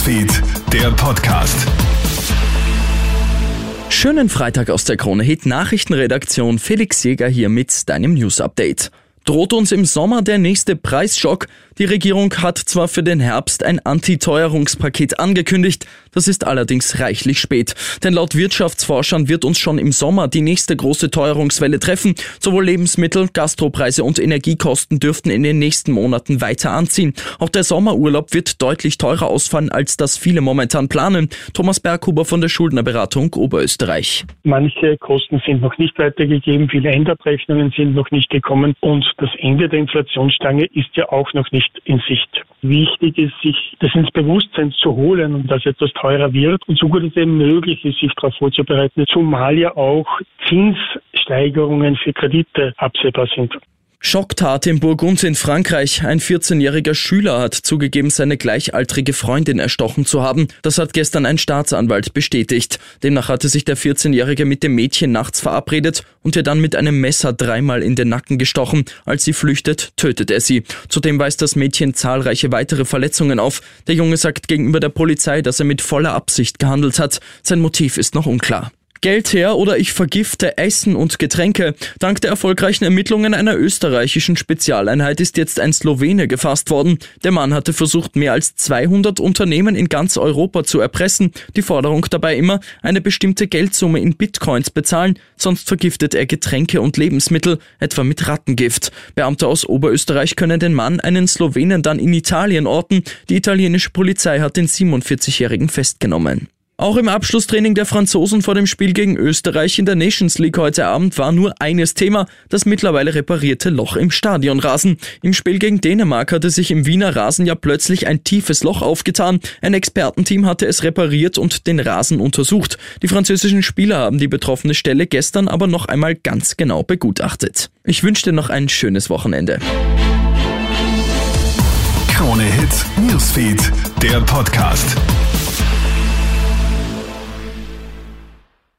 Newsfeed, der Podcast. Schönen Freitag aus der Krone Hit Nachrichtenredaktion. Felix Jäger hier mit deinem News Update. Droht uns im Sommer der nächste Preisschock? Die Regierung hat zwar für den Herbst ein Antiteuerungspaket angekündigt, das ist allerdings reichlich spät. Denn laut Wirtschaftsforschern wird uns schon im Sommer die nächste große Teuerungswelle treffen. Sowohl Lebensmittel, Gastropreise und Energiekosten dürften in den nächsten Monaten weiter anziehen. Auch der Sommerurlaub wird deutlich teurer ausfallen, als das viele momentan planen. Thomas Berghuber von der Schuldnerberatung Oberösterreich. Manche Kosten sind noch nicht weitergegeben, viele Endabrechnungen sind noch nicht gekommen und das Ende der Inflationsstange ist ja auch noch nicht in Sicht. Wichtig ist, sich das ins Bewusstsein zu holen und dass etwas teurer wird und so gut es eben möglich ist, sich darauf vorzubereiten, zumal ja auch Zinssteigerungen für Kredite absehbar sind. Schocktat in Burgund in Frankreich. Ein 14-jähriger Schüler hat zugegeben, seine gleichaltrige Freundin erstochen zu haben. Das hat gestern ein Staatsanwalt bestätigt. Demnach hatte sich der 14-jährige mit dem Mädchen nachts verabredet und ihr dann mit einem Messer dreimal in den Nacken gestochen. Als sie flüchtet, tötet er sie. Zudem weist das Mädchen zahlreiche weitere Verletzungen auf. Der Junge sagt gegenüber der Polizei, dass er mit voller Absicht gehandelt hat. Sein Motiv ist noch unklar. Geld her oder ich vergifte Essen und Getränke. Dank der erfolgreichen Ermittlungen einer österreichischen Spezialeinheit ist jetzt ein Slowene gefasst worden. Der Mann hatte versucht, mehr als 200 Unternehmen in ganz Europa zu erpressen. Die Forderung dabei immer, eine bestimmte Geldsumme in Bitcoins bezahlen, sonst vergiftet er Getränke und Lebensmittel, etwa mit Rattengift. Beamte aus Oberösterreich können den Mann, einen Slowenen, dann in Italien orten. Die italienische Polizei hat den 47-Jährigen festgenommen. Auch im Abschlusstraining der Franzosen vor dem Spiel gegen Österreich in der Nations League heute Abend war nur eines Thema, das mittlerweile reparierte Loch im Stadionrasen. Im Spiel gegen Dänemark hatte sich im Wiener Rasen ja plötzlich ein tiefes Loch aufgetan. Ein Expertenteam hatte es repariert und den Rasen untersucht. Die französischen Spieler haben die betroffene Stelle gestern aber noch einmal ganz genau begutachtet. Ich wünsche dir noch ein schönes Wochenende. Krone Hits, Newsfeed, der Podcast.